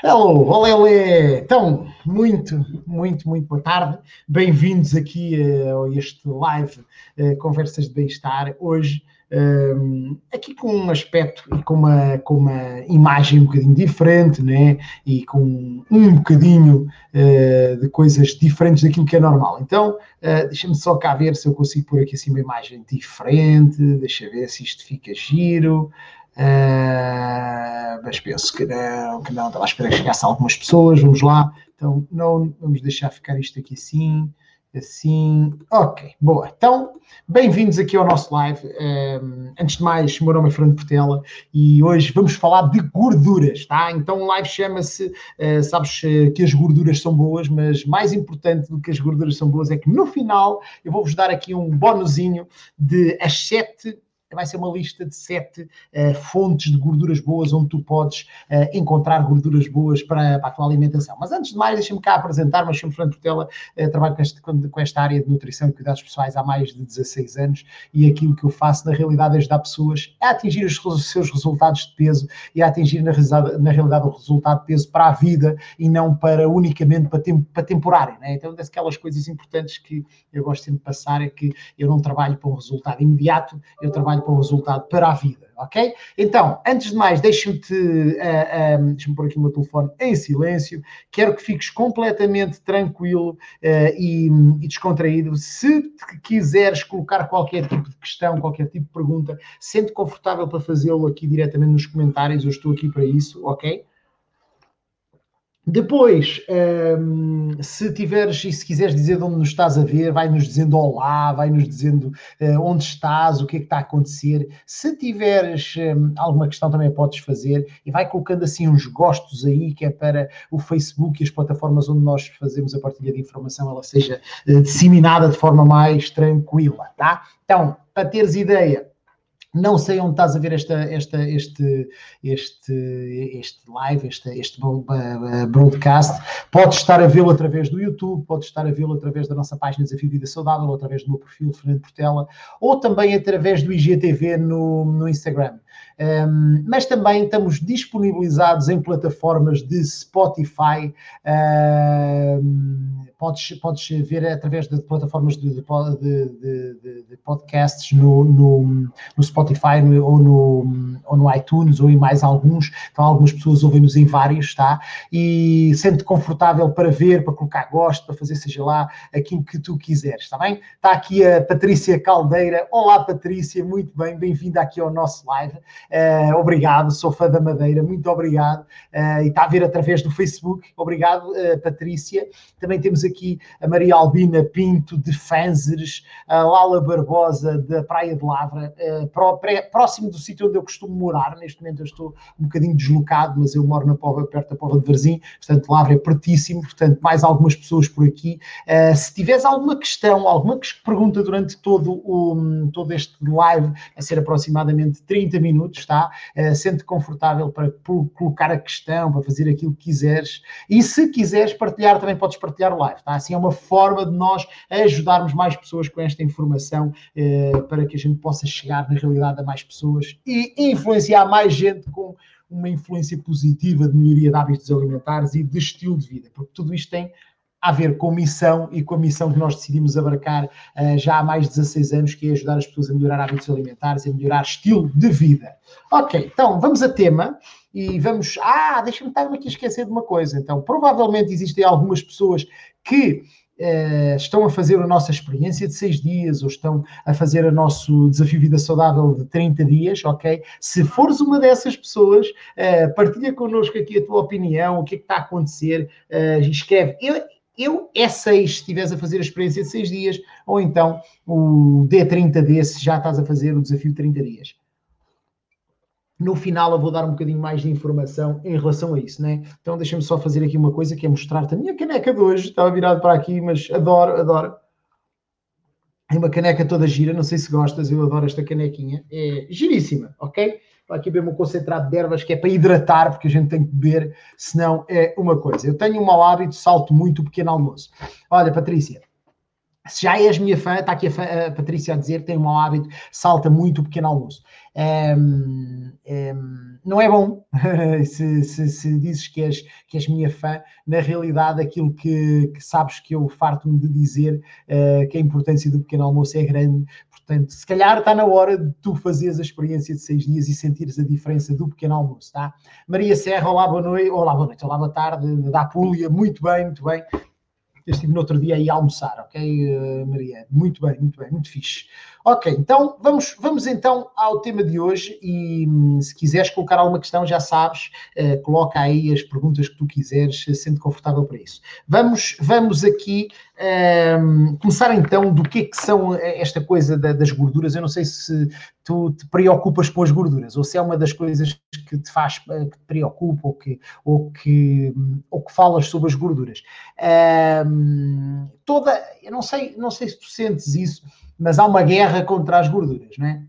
Hello, olé, Então, muito, muito, muito boa tarde. Bem-vindos aqui uh, a este live uh, Conversas de Bem-Estar. Hoje, um, aqui com um aspecto e com uma, com uma imagem um bocadinho diferente, né? E com um bocadinho uh, de coisas diferentes daquilo que é normal. Então, uh, deixa-me só cá ver se eu consigo pôr aqui assim uma imagem diferente. Deixa ver se isto fica giro. Uh, mas penso que não, que não. Estava a esperar que chegasse algumas pessoas. Vamos lá. Então, não vamos deixar ficar isto aqui assim. Assim, ok, boa. Então, bem-vindos aqui ao nosso live. Um, antes de mais, meu nome é Fernando Portela e hoje vamos falar de gorduras, tá? Então, o live chama-se, uh, sabes que as gorduras são boas, mas mais importante do que as gorduras são boas é que no final eu vou-vos dar aqui um bonuzinho de as sete vai ser uma lista de sete uh, fontes de gorduras boas onde tu podes uh, encontrar gorduras boas para, para, a tua alimentação. Mas antes de mais, deixa-me cá apresentar, mas chamo Fernando Portela, uh, trabalho com, este, com, esta área de nutrição e cuidados pessoais há mais de 16 anos e aquilo que eu faço na realidade é ajudar pessoas a atingir os, os seus resultados de peso e a atingir na, na, realidade o resultado de peso para a vida e não para unicamente para, tem, para temporário. Né? Então, daquelas coisas importantes que eu gosto sempre de passar é que eu não trabalho para um resultado imediato, eu trabalho trabalho para o resultado para a vida, ok? Então, antes de mais, deixa-me-te, uh, eh, eh, deixa-me pôr aqui o meu telefone em silêncio, quero que fiques completamente tranquilo uh, e, e, descontraído. Se quiseres colocar qualquer tipo de questão, qualquer tipo de pergunta, sente confortável para fazê-lo aqui diretamente nos comentários, eu estou aqui para isso, ok? Depois, um, ehm, se tiveres e se quiseres dizer de onde nos estás a ver, vai-nos dizendo olá, vai-nos dizendo uh, onde estás, o que é que está a acontecer. Se tiveres um, ehm, alguma questão, também podes fazer e vai colocando assim uns gostos aí, que é para o Facebook e as plataformas onde nós fazemos a partilha de informação, ela seja uh, disseminada de forma mais tranquila, tá? Então, para teres ideia, não sei onde estás a ver esta, esta, este, este, este live, este, este broadcast. Podes estar a vê-lo através do YouTube, podes estar a vê-lo através da nossa página Desafio Vida Saudável, ou através do meu perfil Fernando Portela, ou também através do IGTV no, no Instagram. Um, mas também estamos disponibilizados em plataformas de Spotify. Um, podes, podes ver através de plataformas de, de, de, de podcasts no, no, no Spotify no, ou, no, ou no iTunes ou em mais alguns. Então, algumas pessoas ouvem-nos em vários, tá? E sente confortável para ver, para colocar gosto, para fazer, seja lá, aquilo que tu quiseres, está bem? Está aqui a Patrícia Caldeira. Olá, Patrícia, muito bem, bem-vinda aqui ao nosso live. Uh, obrigado, sou fã da Madeira, muito obrigado. Uh, e está a ver através do Facebook. Obrigado, uh, Patrícia. Também temos aqui a Maria Albina Pinto de Fanzeres, a Lala Barbosa da Praia de Lavra, uh, próximo do sítio onde eu costumo morar. Neste momento eu estou um bocadinho deslocado, mas eu moro na Pova, perto da Pova de Varzim, portanto Lavra é pertíssimo, portanto mais algumas pessoas por aqui. Se tiveres alguma questão, alguma pergunta durante todo, o, todo este live, a ser aproximadamente 30 minutos, está? Uh, sente confortável para colocar a questão, para fazer aquilo que quiseres. E se quiseres partilhar, também podes partilhar o live. Tá? Assim é uma forma de nós ajudarmos mais pessoas com esta informação eh, para que a gente possa chegar na realidade a mais pessoas e influenciar mais gente com uma influência positiva de melhoria de hábitos alimentares e de estilo de vida, porque tudo isto tem a ver com missão e com a missão que nós decidimos abarcar uh, já há mais de 16 anos, que é ajudar as pessoas a melhorar hábitos alimentares e a melhorar estilo de vida. Ok, então vamos a tema e vamos. Ah, deixa-me estar aqui a esquecer de uma coisa. Então, provavelmente existem algumas pessoas que Uh, estão a fazer a nossa experiência de seis dias ou estão a fazer o nosso desafio Vida Saudável de 30 dias, ok? Se fores uma dessas pessoas, uh, partilha connosco aqui a tua opinião, o que é que está a acontecer, uh, escreve. Eu, eu é 6 se estiveres a fazer a experiência de 6 dias, ou então o D30D se já estás a fazer o desafio de 30 dias. No final eu vou dar um bocadinho mais de informação em relação a isso, né? Então deixa-me só fazer aqui uma coisa que é mostrar-te a minha caneca de hoje. Estava virado para aqui, mas adoro, adoro. É uma caneca toda gira, não sei se gostas, eu adoro esta canequinha. É giríssima, ok? Aqui ver um concentrado de ervas que é para hidratar, porque a gente tem que beber, senão é uma coisa. Eu tenho um mau hábito, salto muito o pequeno almoço. Olha, Patrícia, se já és minha fã, está aqui a, fã, a, Patrícia a dizer, tem um mau hábito, salta muito o pequeno almoço. Um, um, não é bom se, se, se, dizes que és, que és minha fã, na realidade aquilo que, que sabes que eu farto-me de dizer uh, que a importância do pequeno almoço é grande, portanto, se calhar está na hora de tu fazeres a experiência de seis dias e sentires a diferença do pequeno almoço, tá? Maria Serra, olá, boa noite, olá, boa noite, olá, boa tarde, da Apulia, muito bem, muito bem. Eu estive no outro dia aí a almoçar, ok, uh, Maria? Muito bem, muito bem, muito fixe. Ok, então vamos, vamos então ao tema de hoje e hum, se quiseres colocar alguma questão, já sabes, uh, coloca aí as perguntas que tu quiseres, sendo confortável para isso. Vamos, vamos aqui um, começar então do que é que são eh, esta coisa da, das gorduras. Eu não sei se tu te preocupas com as gorduras ou se é uma das coisas que te faz, que te preocupa ou que, ou que, ou que falas sobre as gorduras. Um, toda, eu não sei, não sei se tu sentes isso mas há uma guerra contra as gorduras, não é?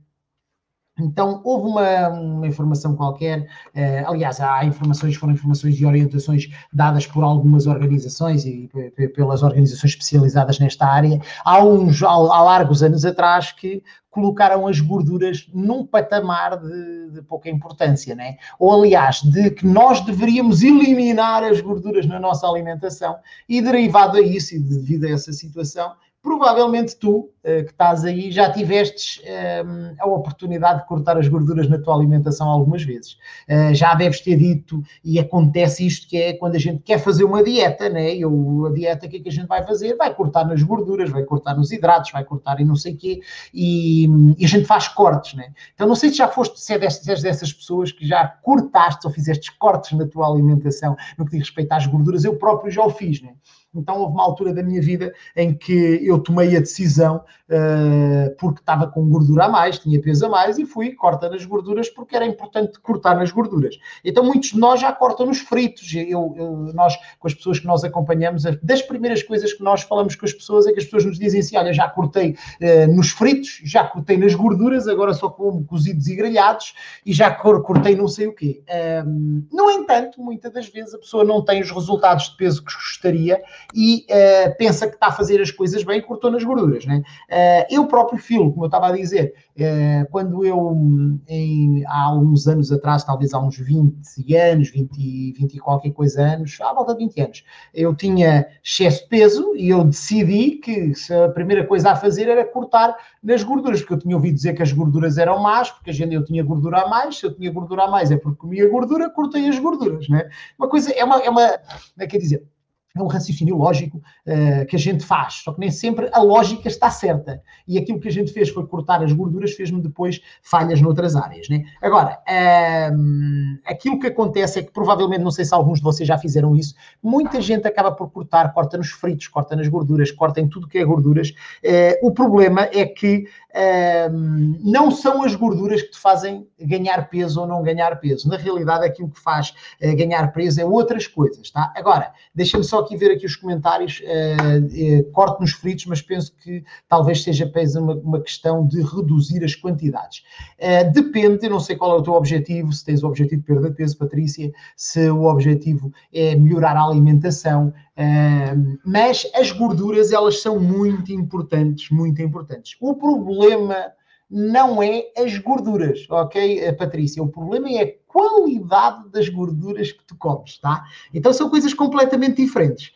Então, houve uma, uma informação qualquer, eh, aliás, há informações, foram informações e orientações dadas por algumas organizações e pelas organizações especializadas nesta área, há, uns, há, há largos anos atrás que colocaram as gorduras num patamar de, de, pouca importância, né? Ou, aliás, de que nós deveríamos eliminar as gorduras na nossa alimentação e, derivado a isso e devido a essa situação, provavelmente tu, que estás aí, já tivestes ehm, a oportunidade de cortar as gorduras na tua alimentação algumas vezes. Eh, já deves ter dito, e acontece isto, que é quando a gente quer fazer uma dieta, né? Eu, a dieta, o que é que a gente vai fazer? Vai cortar nas gorduras, vai cortar nos hidratos, vai cortar em não sei o quê, e, e, a gente faz cortes, né? Então não sei se já foste, se é dessas, dessas pessoas que já cortaste ou fizeste cortes na tua alimentação no que diz respeito às gorduras, eu próprio já o fiz, né? Então houve uma altura da minha vida em que eu tomei a decisão, uh, porque estava com gordura a mais, tinha peso a mais, e fui corta nas gorduras porque era importante cortar nas gorduras. Então muitos de nós já cortam nos fritos. Eu, eu, nós, com as pessoas que nós acompanhamos, das primeiras coisas que nós falamos com as pessoas é que as pessoas nos dizem assim: olha, já cortei uh, nos fritos, já cortei nas gorduras, agora só como cozidos e grelhados e já cortei não sei o quê. No entanto, muitas das vezes a pessoa não tem os resultados de peso que gostaria e uh, pensa que está a fazer as coisas bem e cortou nas gorduras. Né? Uh, eu próprio filo, como eu estava a dizer, uh, quando eu, em, há uns anos atrás, talvez há uns 20 anos, 20, 20 e qualquer coisa anos, à volta de 20 anos, eu tinha excesso de peso e eu decidi que a primeira coisa a fazer era cortar nas gorduras, porque eu tinha ouvido dizer que as gorduras eram más, porque a gente eu tinha gordura a mais, se eu tinha gordura a mais é porque comia gordura, cortei as gorduras, né? Uma coisa, é uma, é uma, é, quer dizer, é um raciocínio lógico uh, que a gente faz, só que nem sempre a lógica está certa. E aquilo que a gente fez foi cortar as gorduras, fez-me depois falhas noutras áreas. Né? Agora, uh, aquilo que acontece é que provavelmente, não sei se alguns de vocês já fizeram isso, muita gente acaba por cortar, corta nos fritos, corta nas gorduras, corta em tudo que é gorduras. Uh, o problema é que não são as gorduras que te fazem ganhar peso ou não ganhar peso. Na realidade, aquilo que faz uh, ganhar peso é outras coisas, tá? Agora, deixa-me só aqui ver aqui os comentários. Uh, uh, corto nos fritos, mas penso que talvez seja apenas uma, uma questão de reduzir as quantidades. depende, eu não sei qual é o teu objetivo, se tens o objetivo de perda de peso, Patrícia, se o objetivo é melhorar a alimentação, mas as gorduras, elas são muito importantes, muito importantes. O problema não é as gorduras, ok, Patrícia? O problema é qualidade das gorduras que tu comes, tá? Então são coisas completamente diferentes.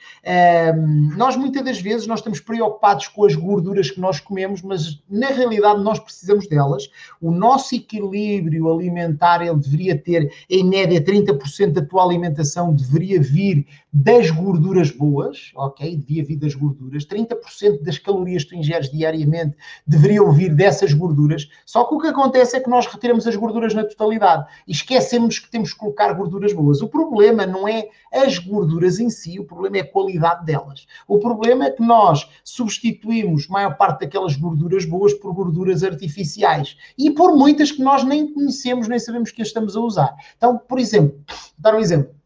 Um, nós muitas das vezes nós estamos preocupados com as gorduras que nós comemos, mas na realidade nós precisamos delas. O nosso equilíbrio alimentar ele deveria ter em média 30% da tua alimentação deveria vir das gorduras boas, ok? Devia vir das gorduras. 30% das calorias que tu ingeres diariamente deveriam vir dessas gorduras. Só que o que acontece é que nós retiramos as gorduras na totalidade esquece esquecemos que temos que colocar gorduras boas. O problema não é as gorduras em si, o problema é a qualidade delas. O problema é que nós substituímos maior parte daquelas gorduras boas por gorduras artificiais e por muitas que nós nem conhecemos, nem sabemos que as estamos a usar. Então, por exemplo, dar um exemplo.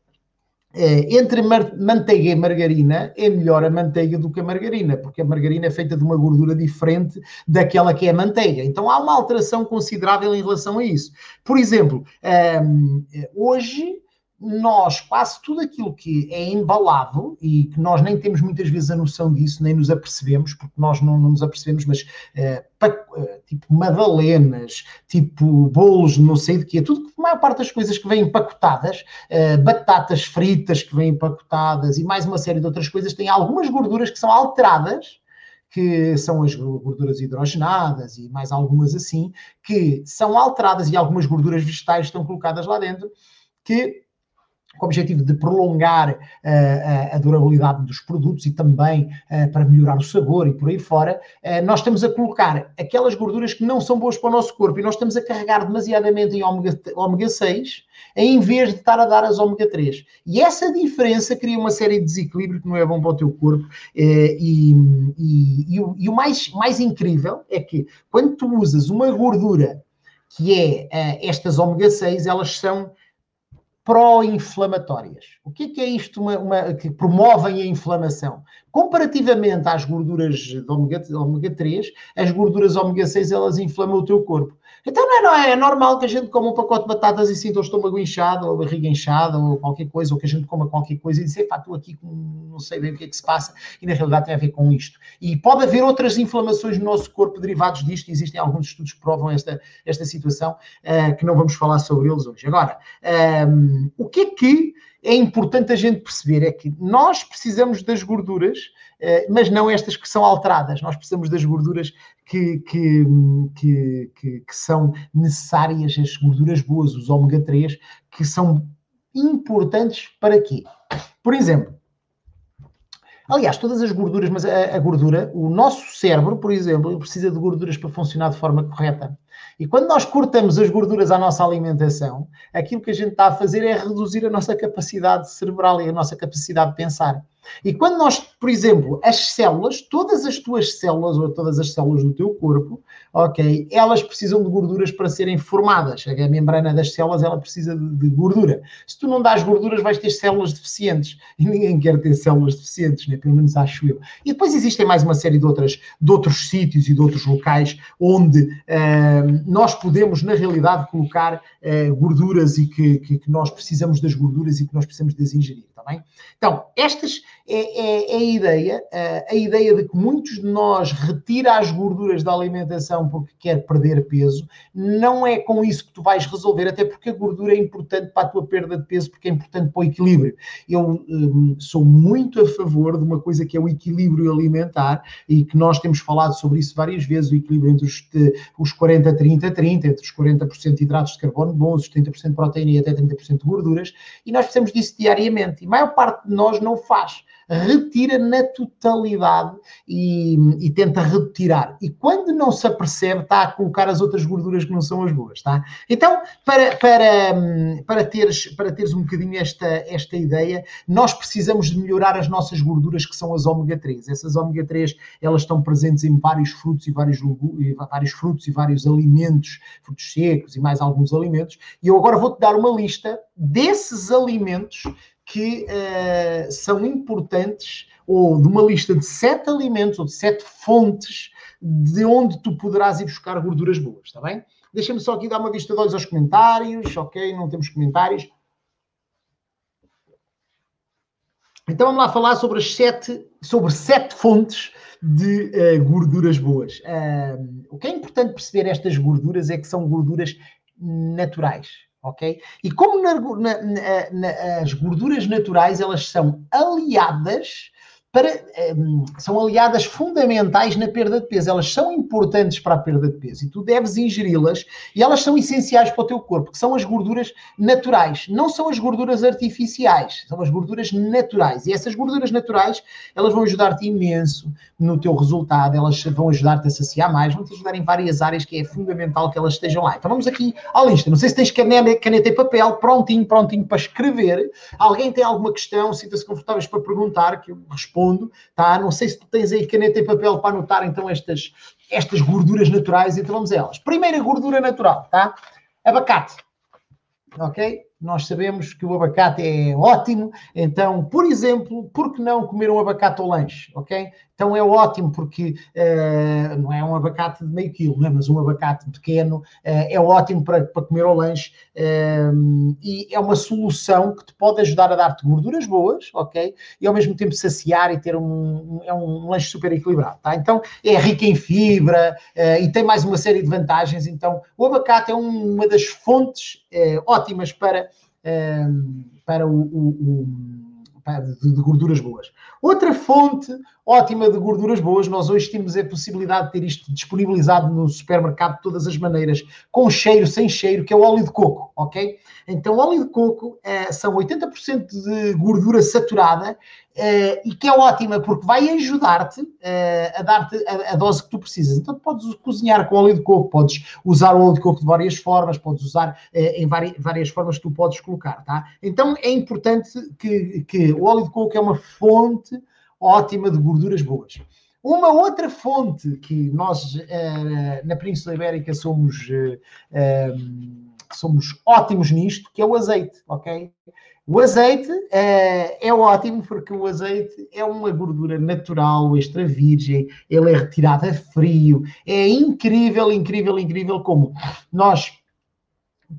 É, entre manteiga e margarina, é melhor a manteiga do que a margarina, porque a margarina é feita de uma gordura diferente daquela que é a manteiga. Então há uma alteração considerável em relação a isso. Por exemplo, um, hoje nós, quase tudo aquilo que é embalado e que nós nem temos muitas vezes a noção disso, nem nos apercebemos, porque nós não, não nos apercebemos, mas uh, tipo madalenas, tipo bolos, não sei de quê, tudo, a maior parte das coisas que vêm empacotadas, uh, batatas fritas que vêm empacotadas e mais uma série de outras coisas, têm algumas gorduras que são alteradas que são as gorduras hidrogenadas e mais algumas assim, que são alteradas e algumas gorduras vegetais estão colocadas lá dentro, que com o objetivo de prolongar uh, a durabilidade dos produtos e também uh, para melhorar o sabor e por aí fora, uh, nós estamos a colocar aquelas gorduras que não são boas para o nosso corpo e nós estamos a carregar demasiadamente em ômega, ômega 6 em vez de estar a dar as ômega 3. E essa diferença cria uma série de desequilíbrio que não é bom para o teu corpo. E, e, e, o, e o mais, mais incrível é que quando tu usas uma gordura que é estas ômega 6, elas são pró-inflamatórias. O que é, que é isto uma, uma, que promovem a inflamação? Comparativamente às gorduras de ômega, ômega 3, as gorduras ômega 6 elas inflamam o teu corpo. Então não é, não é, é normal que a gente coma um pacote de batatas e sinta o estômago inchado, ou a barriga inchada, ou qualquer coisa, ou que a gente coma qualquer coisa e dizer, pá, estou aqui com não sei bem o que é que se passa, e na realidade tem a ver com isto. E pode haver outras inflamações no nosso corpo derivados disto, existem alguns estudos que provam esta, esta situação, uh, que não vamos falar sobre eles hoje. Agora, um, ehm, o que é que é importante a gente perceber é que nós precisamos das gorduras, eh, mas não estas que são alteradas. Nós precisamos das gorduras que, que, que, que, são necessárias, as gorduras boas, os ômega 3, que são importantes para quê? Por exemplo, Aliás, todas as gorduras, mas a, a, gordura, o nosso cérebro, por exemplo, precisa de gorduras para funcionar de forma correta. E quando nós cortamos as gorduras à nossa alimentação, aquilo que a gente está a fazer é reduzir a nossa capacidade cerebral e a nossa capacidade de pensar. E quando nós, por exemplo, as células, todas as tuas células ou todas as células do teu corpo, ok, elas precisam de gorduras para serem formadas. A membrana das células, ela precisa de, de gordura. Se tu não dás gorduras, vais ter células deficientes. E ninguém quer ter células deficientes, né? pelo menos acho eu. E depois existem mais uma série de, outras, de outros sítios e de outros locais onde uh, nós podemos, na realidade, colocar uh, gorduras e que, que, que nós precisamos das gorduras e que nós precisamos de as ingerir, está bem? Então, estas é, é, é, a ideia, a ideia de que muitos de nós retira as gorduras da alimentação porque quer perder peso, não é com isso que tu vais resolver, até porque a gordura é importante para a tua perda de peso, porque é importante para o equilíbrio. Eu hum, sou muito a favor de uma coisa que é o equilíbrio alimentar e que nós temos falado sobre isso várias vezes, o equilíbrio entre os, os 40, 30, 30, entre os 40% de hidratos de carbono bons, os 30% de proteína e até 30% de gorduras, e nós precisamos disso diariamente. E a maior parte de nós não faz retira na totalidade e, e, tenta retirar. E quando não se apercebe, está a colocar as outras gorduras que não são as boas, tá? Então, para, para, para, teres, para teres um bocadinho esta, esta ideia, nós precisamos de melhorar as nossas gorduras, que são as ômega 3. Essas ômega 3, elas estão presentes em vários frutos e vários, vários frutos e vários alimentos, frutos secos e mais alguns alimentos. E eu agora vou-te dar uma lista desses alimentos que uh, são importantes, ou de uma lista de sete alimentos ou de sete fontes de onde tu poderás ir buscar gorduras boas, está bem? Deixa-me só aqui dar uma vista de olhos aos comentários, ok? Não temos comentários. Então vamos lá falar sobre as sete, sobre sete fontes de uh, gorduras boas. Uh, o que é importante perceber estas gorduras é que são gorduras naturais ok? E como na, na, na, as gorduras naturais elas são aliadas para, um, são aliadas fundamentais na perda de peso. Elas são importantes para a perda de peso e tu deves ingeri-las e elas são essenciais para o teu corpo, que são as gorduras naturais. Não são as gorduras artificiais, são as gorduras naturais. E essas gorduras naturais, elas vão ajudar-te imenso no teu resultado, elas vão ajudar-te a saciar mais, vão te ajudar em várias áreas que é fundamental que elas estejam lá. Então vamos aqui à lista. Não sei se tens caneta, caneta e papel, prontinho, prontinho para escrever. Alguém tem alguma questão, sinta-se confortáveis para perguntar, que eu respondo fundo, tá? Não sei se tu tens aí caneta e papel para anotar então estas, estas gorduras naturais, então vamos a elas. Primeira gordura natural, tá? Abacate. Ok? nós sabemos que o abacate é ótimo, então, por exemplo, por que não comer um abacate ao lanche, ok? Então é ótimo porque uh, não é um abacate de meio quilo, é? mas um abacate pequeno uh, é ótimo para, para comer ao lanche uh, e é uma solução que te pode ajudar a dar-te gorduras boas, ok? E ao mesmo tempo saciar e ter um, um é um lanche super equilibrado, tá? Então é rico em fibra e tem mais uma série de vantagens. Então o abacate é um, uma das fontes ótimas para, para o, o, o de, de, gorduras boas. Outra fonte ótima de gorduras boas, nós hoje temos a possibilidade de ter isto disponibilizado no supermercado de todas as maneiras, com cheiro, sem cheiro, que é o óleo de coco, ok? Então, óleo de coco é, são 80% de gordura saturada Uh, e que é ótima porque vai ajudar-te uh, a dar-te a, a, dose que tu precisas. Então, podes cozinhar com óleo de coco, podes usar o óleo de coco de várias formas, podes usar uh, em vari, várias formas que tu podes colocar, tá? Então, é importante que, que o óleo de coco é uma fonte ótima de gorduras boas. Uma outra fonte que nós na Península Ibérica somos, somos ótimos nisto, que é o azeite, ok? O azeite é, é, ótimo porque o azeite é uma gordura natural, extra virgem, ele é retirado a frio. É incrível, incrível, incrível como nós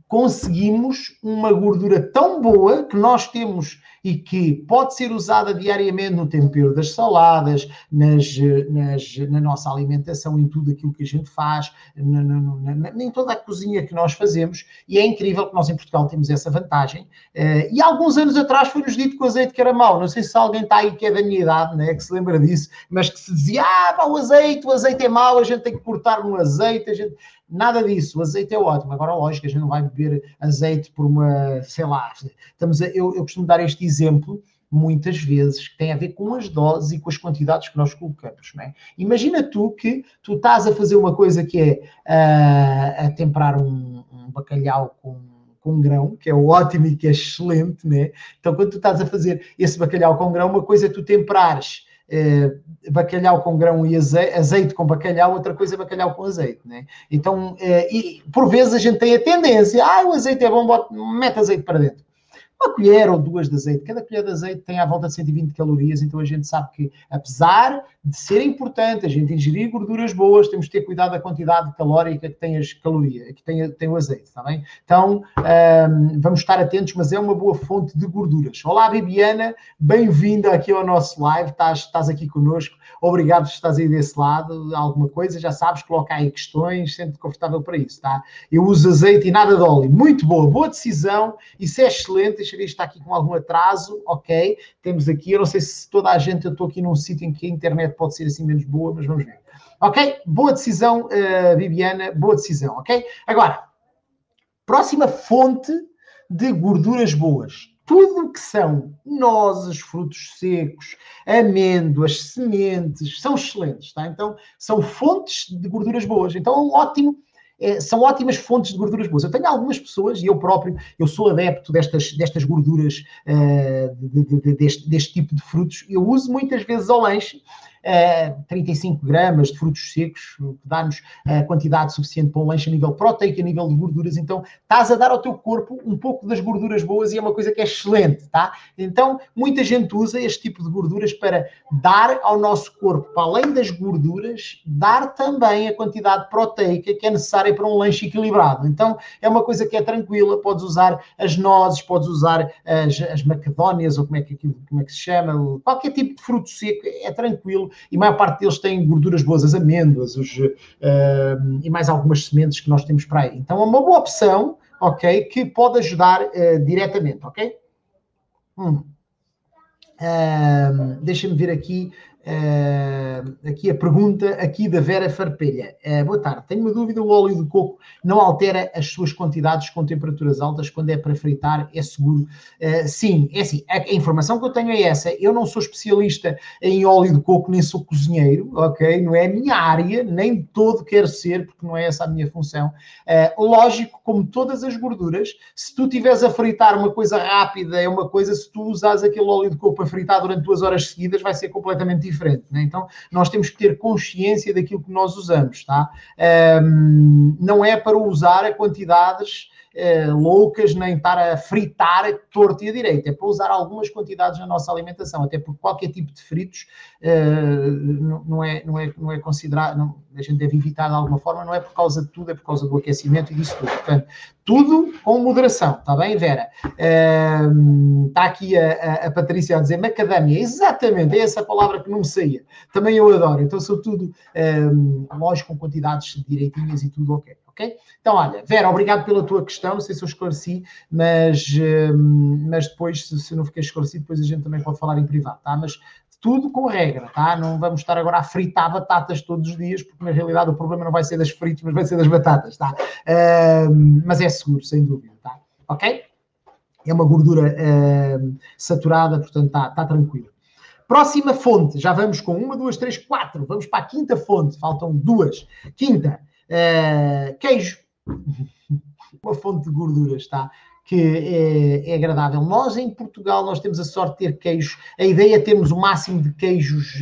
conseguimos uma gordura tão boa que nós temos e que pode ser usada diariamente no tempero das saladas, nas, nas, na nossa alimentação, em tudo aquilo que a gente faz, na, na, na, em toda a cozinha que nós fazemos, e é incrível que nós em Portugal temos essa vantagem. Uh, e alguns anos atrás foi-nos dito que o azeite que era mau, não sei se alguém está aí que é da minha idade, né, que se lembra disso, mas que se dizia, ah, o azeite, o azeite é mau, a gente tem que cortar no azeite, a gente... Nada disso, o azeite é ótimo. Agora, lógico, a gente não vai beber azeite por uma, sei lá, estamos a, eu, eu costumo dar este exemplo muitas vezes que tem a ver com as doses e com as quantidades que nós colocamos. Não é? Imagina tu que tu estás a fazer uma coisa que é uh, a temperar um, um bacalhau com com grão, que é ótimo e que é excelente, né? Então, quando tu estás a fazer esse bacalhau com grão, uma coisa é tu temperares bacalhau com grão e azeite, azeite, com bacalhau, outra coisa é bacalhau com azeite, né? Então, eh, e, por vezes a gente tem a tendência, ah, o azeite é bom, bota, mete azeite para dentro uma colher ou duas de azeite. Cada colher de azeite tem à volta de 120 calorias, então a gente sabe que, apesar de ser importante. A gente ingerir gorduras boas, temos que ter cuidado da quantidade calórica que tem as calorias, que tem, tem o azeite, está bem? Então, um, vamos estar atentos, mas é uma boa fonte de gorduras. Olá, Bibiana, bem-vinda aqui ao nosso live, estás, estás aqui connosco, obrigado por estás aí desse lado, alguma coisa, já sabes, coloca aí questões, sente confortável para isso, tá? Eu uso azeite e nada de óleo, muito boa, boa decisão, isso é excelente, deixa eu ver, está aqui com algum atraso, ok, temos aqui, eu não sei se toda a gente, eu estou aqui num sítio em que a internet pode ser assim menos boa, mas vamos ver. Ok? Boa decisão, uh, Viviana, boa decisão, ok? Agora, próxima fonte de gorduras boas. Tudo o que são nozes, frutos secos, amêndoas, sementes, são excelentes, tá? Então, são fontes de gorduras boas. Então, é um ótimo é, são ótimas fontes de gorduras boas. Eu tenho algumas pessoas, e eu próprio, eu sou adepto destas, destas gorduras, uh, de, de, de, deste, deste tipo de frutos. Eu uso muitas vezes ao lanche 35 gramas de frutos secos, dá-nos a quantidade suficiente para um lanche a nível proteico, a nível de gorduras. Então, estás a dar ao teu corpo um pouco das gorduras boas e é uma coisa que é excelente, tá? Então, muita gente usa este tipo de gorduras para dar ao nosso corpo, para além das gorduras, dar também a quantidade proteica que é necessária para um lanche equilibrado. Então, é uma coisa que é tranquila, podes usar as nozes, podes usar as, as ou como é, que, como é que se chama, qualquer tipo de fruto seco, é tranquilo e a maior parte deles têm gorduras boas, as amêndoas os, uh, e mais algumas sementes que nós temos para aí. Então é uma boa opção, ok, que pode ajudar uh, diretamente, ok? Hum. Uh, Deixa-me ver aqui Uh, aqui a pergunta aqui da Vera Farpelha. Uh, boa tarde. Tenho uma dúvida: o óleo de coco não altera as suas quantidades com temperaturas altas quando é para fritar? É seguro? Uh, sim, é assim. A, a, informação que eu tenho é essa. Eu não sou especialista em óleo de coco, nem sou cozinheiro, ok? Não é a minha área, nem todo quero ser, porque não é essa a minha função. lógico, como todas as gorduras, se tu estiveres a fritar uma coisa rápida, é uma coisa, se tu usares aquele óleo de coco para fritar durante duas horas seguidas, vai ser completamente diferente diferente. Né? Então, nós temos que ter consciência daquilo que nós usamos, tá? Um, não é para usar a quantidades uh, loucas, nem estar a fritar torto e a direito. É para usar algumas quantidades na nossa alimentação, até porque qualquer tipo de fritos uh, não, é, não, é, não é considerado, não, a gente deve evitar de alguma forma, não é por causa de tudo, é por causa do aquecimento e disso tudo. Portanto, tudo com moderação, está bem, Vera? Está aqui a, a, a, Patrícia a dizer macadâmia, exatamente, é essa palavra que não me saía. Também eu adoro, então sou tudo, lógico, com quantidades direitinhas e tudo ok. ok? Então, olha, Vera, obrigado pela tua questão, não sei se eu esclareci, mas, mas depois, se, se não fiquei esclarecido, depois a gente também pode falar em privado, tá? Mas tudo com regra, tá? Não vamos estar agora a fritar batatas todos os dias, porque na realidade o problema não vai ser das fritas, mas vai ser das batatas, tá? Uh, mas é seguro, sem dúvida, tá? Ok? É uma gordura uh, saturada, portanto está tá tranquilo. Próxima fonte, já vamos com uma, duas, três, quatro. Vamos para a quinta fonte, faltam duas. Quinta, uh, queijo. uma fonte de gorduras, tá? Que é, é, agradável. Nós, em Portugal, nós temos a sorte de ter queijos. A ideia é termos o máximo de queijos,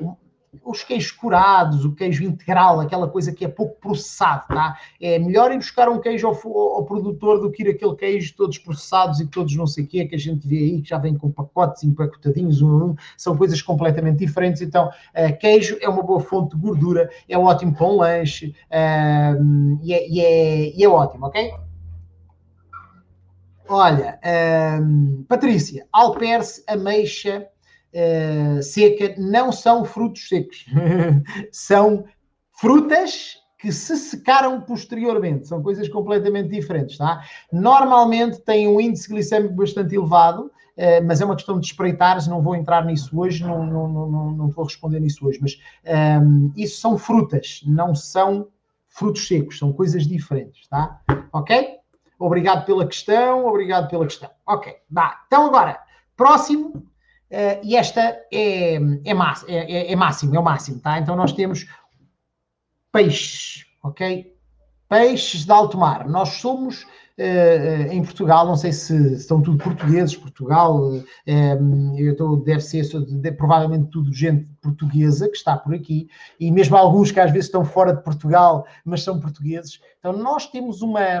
uh, os queijos curados, o queijo integral, aquela coisa que é pouco processado, tá? É melhor ir buscar um queijo ao, ao, produtor do que ir aquele queijo todos processados e todos não sei o quê, que a gente vê aí, que já vem com pacotes empacotadinhos, um a um, são coisas completamente diferentes. Então, uh, queijo é uma boa fonte de gordura, é ótimo para um lanche uh, e, é, e, é, e é ótimo, ok? Olha, um, Patrícia, alperce, ameixa uh, seca não são frutos secos. são frutas que se secaram posteriormente. São coisas completamente diferentes, tá? Normalmente têm um índice glicémico bastante elevado, uh, mas é uma questão de espreitar, não vou entrar nisso hoje, não, não, não, não vou responder nisso hoje, mas um, isso são frutas, não são frutos secos, são coisas diferentes, tá? Ok? Obrigado pela questão, obrigado pela questão. Ok, dá. Então agora, próximo, uh, e esta é, é, é, é, é, máximo, é o máximo, tá? Então nós temos peixes, ok? Peixes de alto mar. Nós somos em Portugal, não sei se são tudo portugueses, Portugal, uh, eu tô, deve ser provavelmente tudo gente portuguesa que está por aqui, e mesmo alguns que às vezes estão fora de Portugal, mas são portugueses. Então nós temos uma,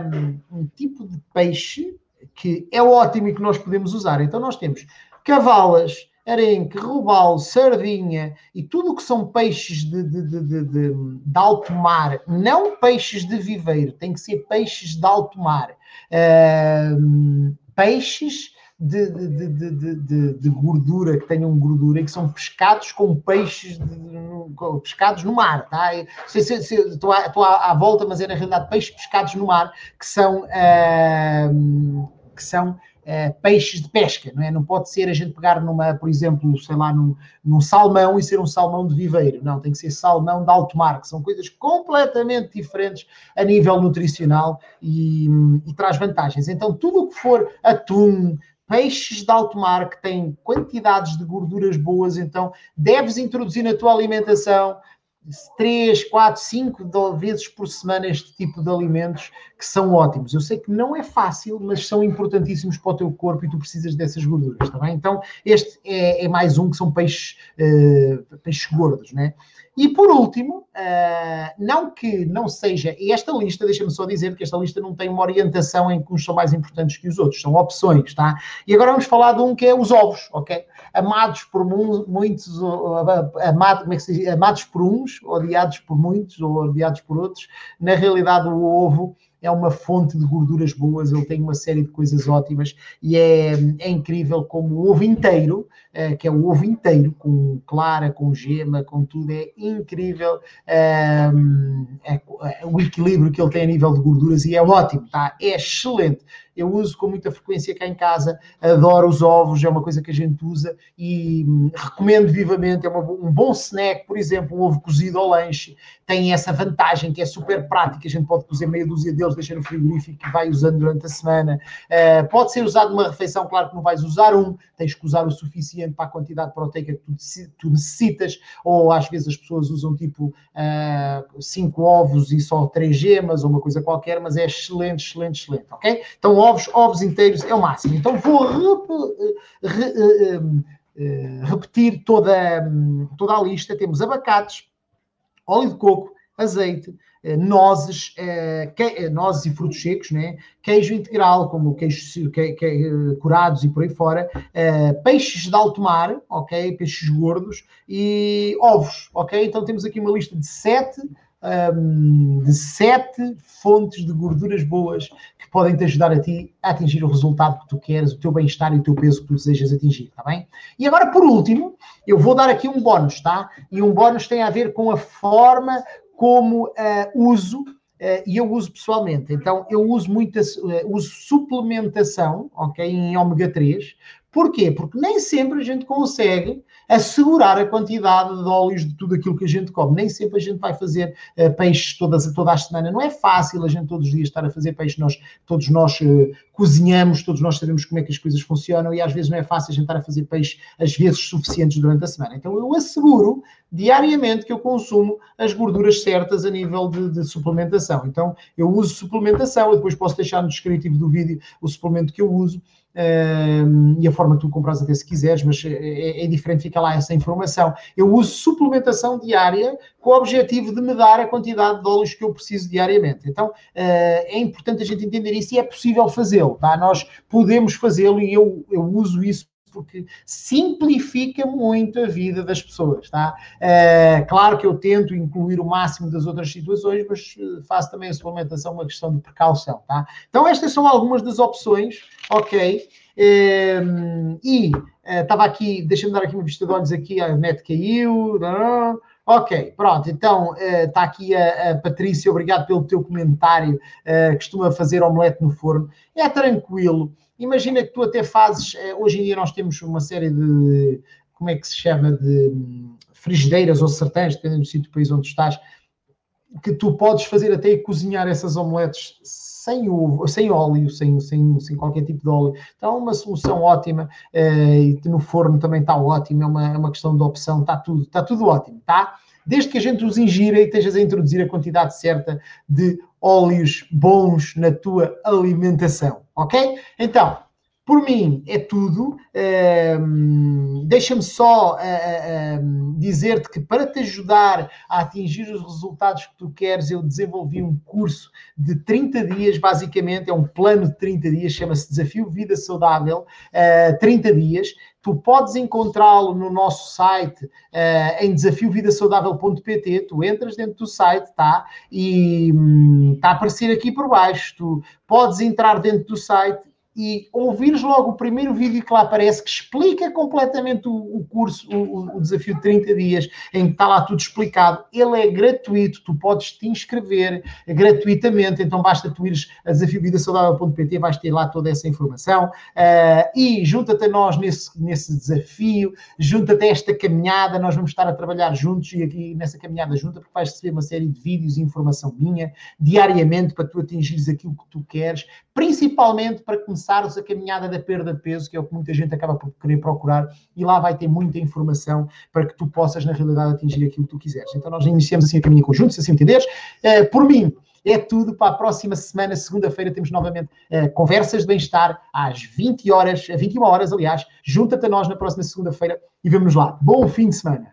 um tipo de peixe que é ótimo e que nós podemos usar. Então nós temos cavalas, arenque, robalo, sardinha e tudo o que são peixes de, de, de, de, de alto mar, não peixes de viveiro, tem que ser peixes de alto mar. Uh, peixes de, de, gordura, que tenham gordura e que são pescados com peixes com, pescados no mar, tá? Se, se, se, estou, à, à, à, volta, mas é na realidade peixes pescados no mar que são, uh, que são Uh, peixes de pesca, não é? Não pode ser a gente pegar numa, por exemplo, sei lá, num, num, salmão e ser um salmão de viveiro. Não, tem que ser salmão de alto mar, que são coisas completamente diferentes a nível nutricional e, e traz vantagens. Então, tudo o que for atum, peixes de alto mar que têm quantidades de gorduras boas, então deves introduzir na tua alimentação três, quatro, cinco vezes por semana este tipo de alimentos que são ótimos. Eu sei que não é fácil, mas são importantíssimos para o teu corpo e tu precisas dessas gorduras, está bem? Então, este é, é mais um que são peixes, uh, peixes gordos, né? E por último, uh, não que não seja, e esta lista, deixa-me só dizer que esta lista não tem uma orientação em que uns são mais importantes que os outros, são opções, tá? E agora vamos falar de um que é os ovos, ok? Amados por muitos, amado, como é que se diz? amados por uns, odiados por muitos, ou odiados por outros. Na realidade, o ovo é uma fonte de gorduras boas, ele tem uma série de coisas ótimas e é, é incrível como o ovo inteiro, uh, que é o ovo inteiro, com clara, com gema, com tudo, é incrível uh, é, é, o equilíbrio que ele tem a nível de gorduras e é ótimo, tá? É excelente eu uso com muita frequência cá em casa, adoro os ovos, é uma coisa que a gente usa e hum, recomendo vivamente. É uma, um bom snack, por exemplo, um ovo cozido ao lanche, tem essa vantagem que é super prática. A gente pode cozer meia dúzia deles, deixar no frigorífico e vai usando durante a semana. Uh, pode ser usado numa refeição, claro que não vais usar um, tens que usar o suficiente para a quantidade proteica que tu, tu necessitas, ou às vezes as pessoas usam tipo uh, cinco ovos e só três gemas, ou uma coisa qualquer, mas é excelente, excelente, excelente, ok? Então, ovos, ovos inteiros é o máximo. Então vou re, re, re, repetir toda, toda a lista. Temos abacates, óleo de coco, azeite, nozes, que, nozes e frutos secos, né? queijo integral, como queijos que, que, curados e por aí fora, peixes de alto mar, ok? Peixes gordos e ovos, ok? Então temos aqui uma lista de sete um, de sete fontes de gorduras boas que podem te ajudar a ti a atingir o resultado que tu queres, o teu bem-estar e o teu peso que tu desejas atingir, tá bem? E agora, por último, eu vou dar aqui um bónus, tá? E um bónus tem a ver com a forma como uh, uso Uh, e eu uso pessoalmente. Então, eu uso muita uh, uso suplementação, ok, em ômega 3. Porquê? Porque nem sempre a gente consegue assegurar a quantidade de óleos de tudo aquilo que a gente come. Nem sempre a gente vai fazer uh, peixes todas, toda a semana. Não é fácil a gente todos os dias estar a fazer peixe. Nós, todos nós uh, cozinhamos, todos nós sabemos como é que as coisas funcionam e às vezes não é fácil a gente estar a fazer peixe às vezes suficientes durante a semana. Então eu asseguro diariamente que eu consumo as gorduras certas a nível de, de suplementação. Então eu uso suplementação, eu depois posso deixar no descritivo do vídeo o suplemento que eu uso e a forma que tu compras até se quiseres, mas é, é, é, diferente, fica lá essa informação. Eu uso suplementação diária com o objetivo de me dar a quantidade de óleos que eu preciso diariamente. Então uh, é importante a gente entender isso e é possível fazê-lo, tá? Nós podemos fazê-lo e eu, eu uso isso porque simplifica muito a vida das pessoas, tá? Uh, claro que eu tento incluir o máximo das outras situações, mas eh, faço também a suplementação uma questão de precaução, tá? Então estas são algumas das opções, ok? Uh, e estava aqui, deixa-me dar aqui uma vista de olhos aqui, a net caiu, Ok, pronto, então está uh, aqui a, a, Patrícia, obrigado pelo teu comentário. Uh, costuma fazer omelete no forno. É tranquilo, Imagina que tu até fazes, eh, hoje em dia nós temos uma série de, como é que se chama, de hum, frigideiras ou sertães, dependendo do sítio do país onde estás, que tu podes fazer até cozinhar essas omeletes sem, ovo, sem óleo, sem, sem, sem qualquer tipo de óleo. Então, é uma solução ótima uh, e no forno também está ótimo, é uma, é uma questão de opção, está tudo, está tudo ótimo, tá? Desde que a gente os ingira e estejas a introduzir a quantidade certa de óleos bons na tua alimentação, ok? Então, por mim é tudo. Deixa-me só uh, uh, dizer-te que para te ajudar a atingir os resultados que tu queres, eu desenvolvi um curso de 30 dias, basicamente, é um plano de 30 dias, chama-se Desafio Vida Saudável, uh, 30 dias. Tu podes encontrá-lo no nosso site uh, em desafiovidasaudável.pt. Tu entras dentro do site, tá? E hum, está a aparecer aqui por baixo. Tu podes entrar dentro do site e ouvires logo o primeiro vídeo que lá aparece, que explica completamente o, o curso, o, o, desafio de 30 dias, em que está lá tudo explicado, ele é gratuito, tu podes te inscrever gratuitamente, então basta tu ires a desafiovidasaudável.pt, vais ter lá toda essa informação, uh, e junta-te a nós nesse, nesse desafio, junta-te a esta caminhada, nós vamos estar a trabalhar juntos e aqui nessa caminhada junta, porque vais receber uma série de vídeos e informação minha, diariamente, para tu atingires aquilo que tu queres, principalmente para começar a caminhada da perda de peso, que é o que muita gente acaba por querer procurar, e lá vai ter muita informação para que tu possas, na realidade, atingir aquilo que tu quiseres. Então, nós iniciamos assim a caminho conjunto, se assim entenderes. Uh, por mim, é tudo para a próxima semana, segunda-feira, temos novamente uh, conversas de bem-estar às 20 horas, 21 horas, aliás. Junta-te a nós na próxima segunda-feira e vemos lá. Bom fim de semana.